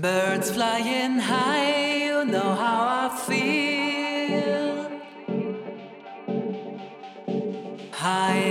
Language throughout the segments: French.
Birds flying high, you know how I feel. High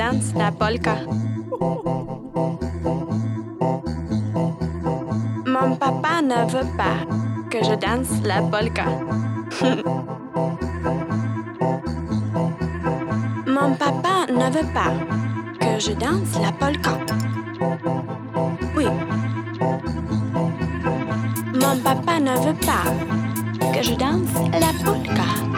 danse la polka. Mon papa ne veut pas que je danse la polka. Mon papa ne veut pas que je danse la polka. Oui. Mon papa ne veut pas que je danse la polka.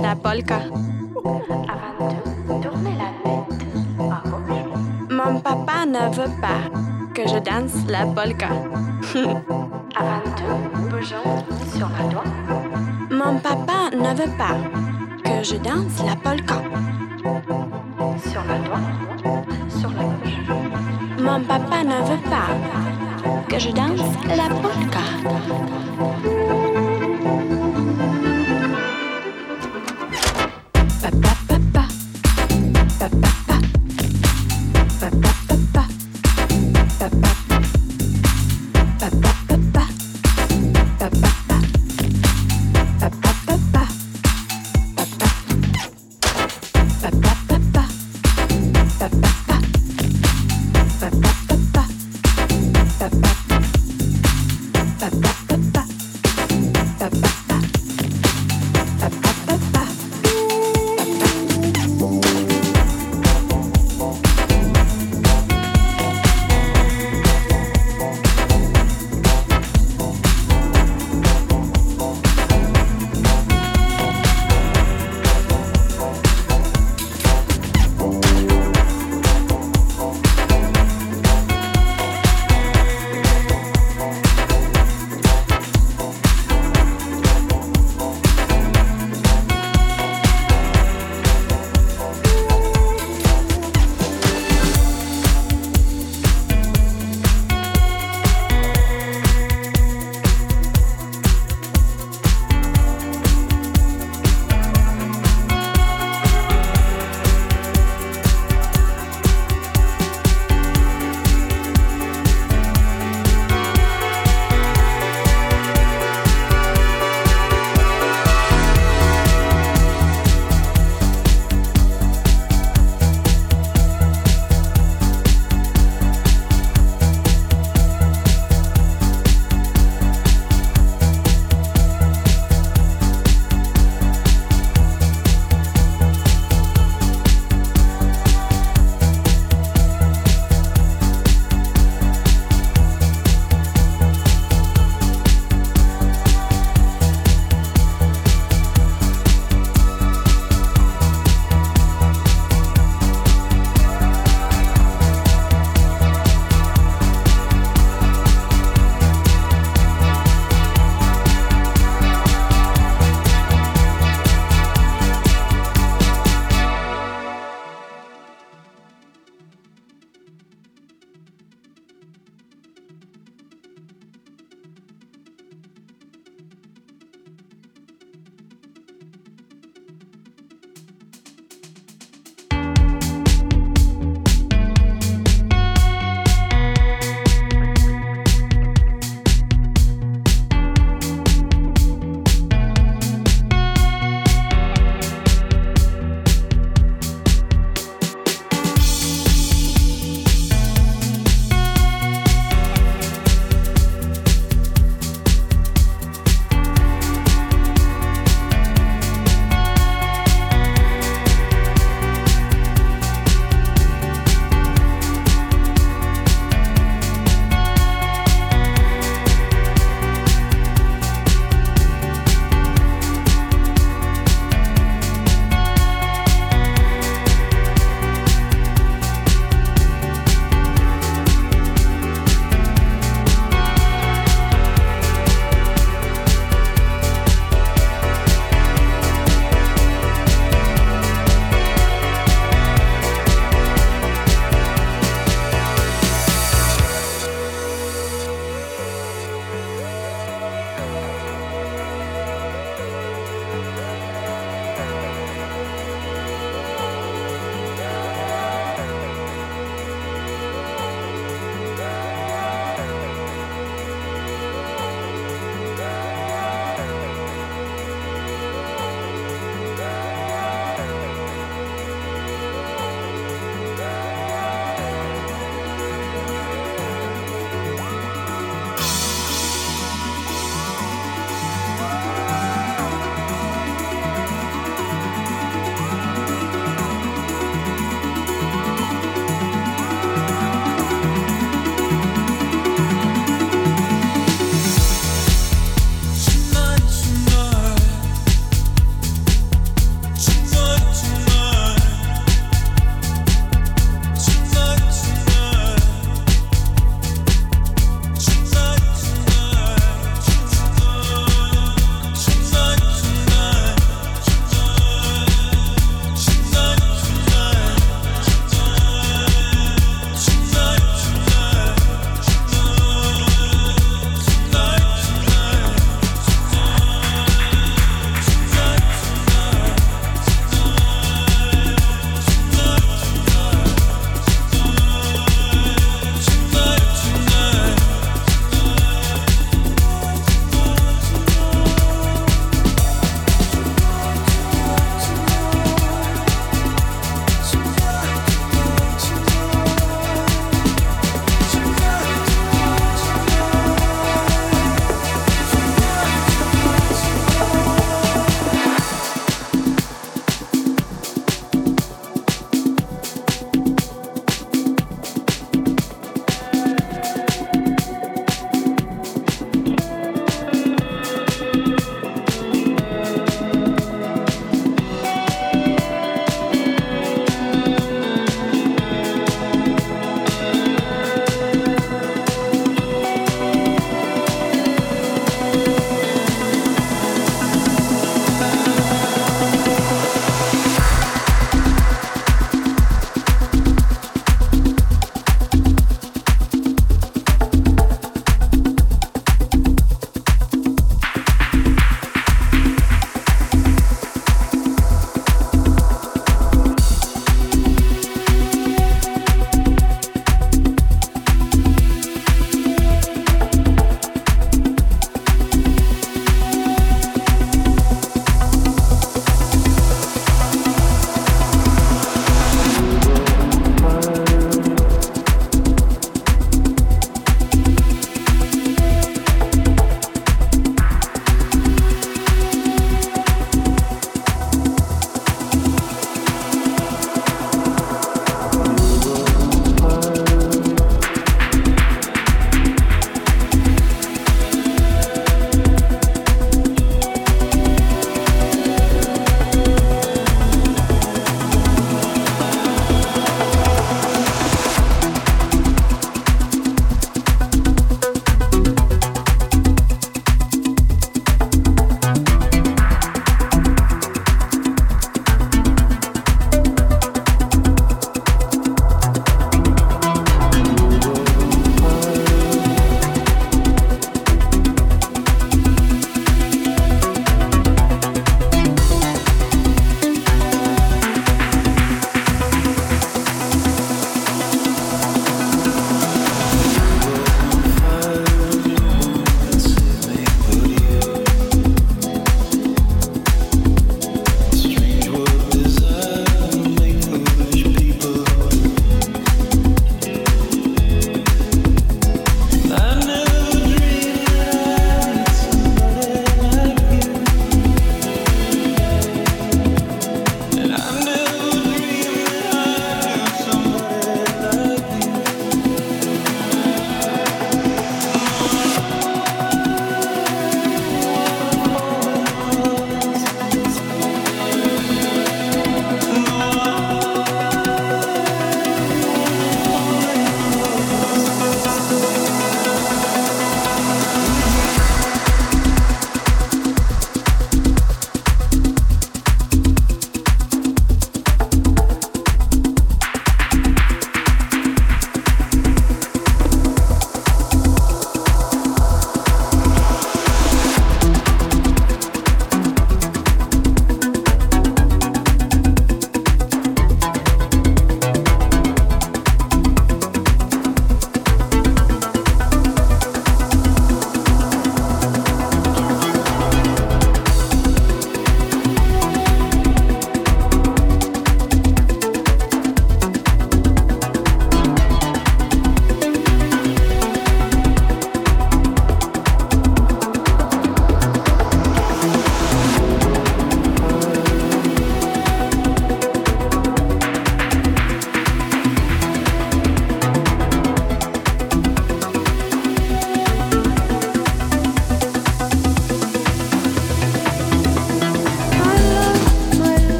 La polka. Avant de tourner la tête à gauche. Mon papa ne veut pas que je danse la polka. Avant de bouger sur la droite. Mon papa ne veut pas que je danse la polka. Sur la droite, sur la gauche. Mon papa ne veut pas que je danse la polka.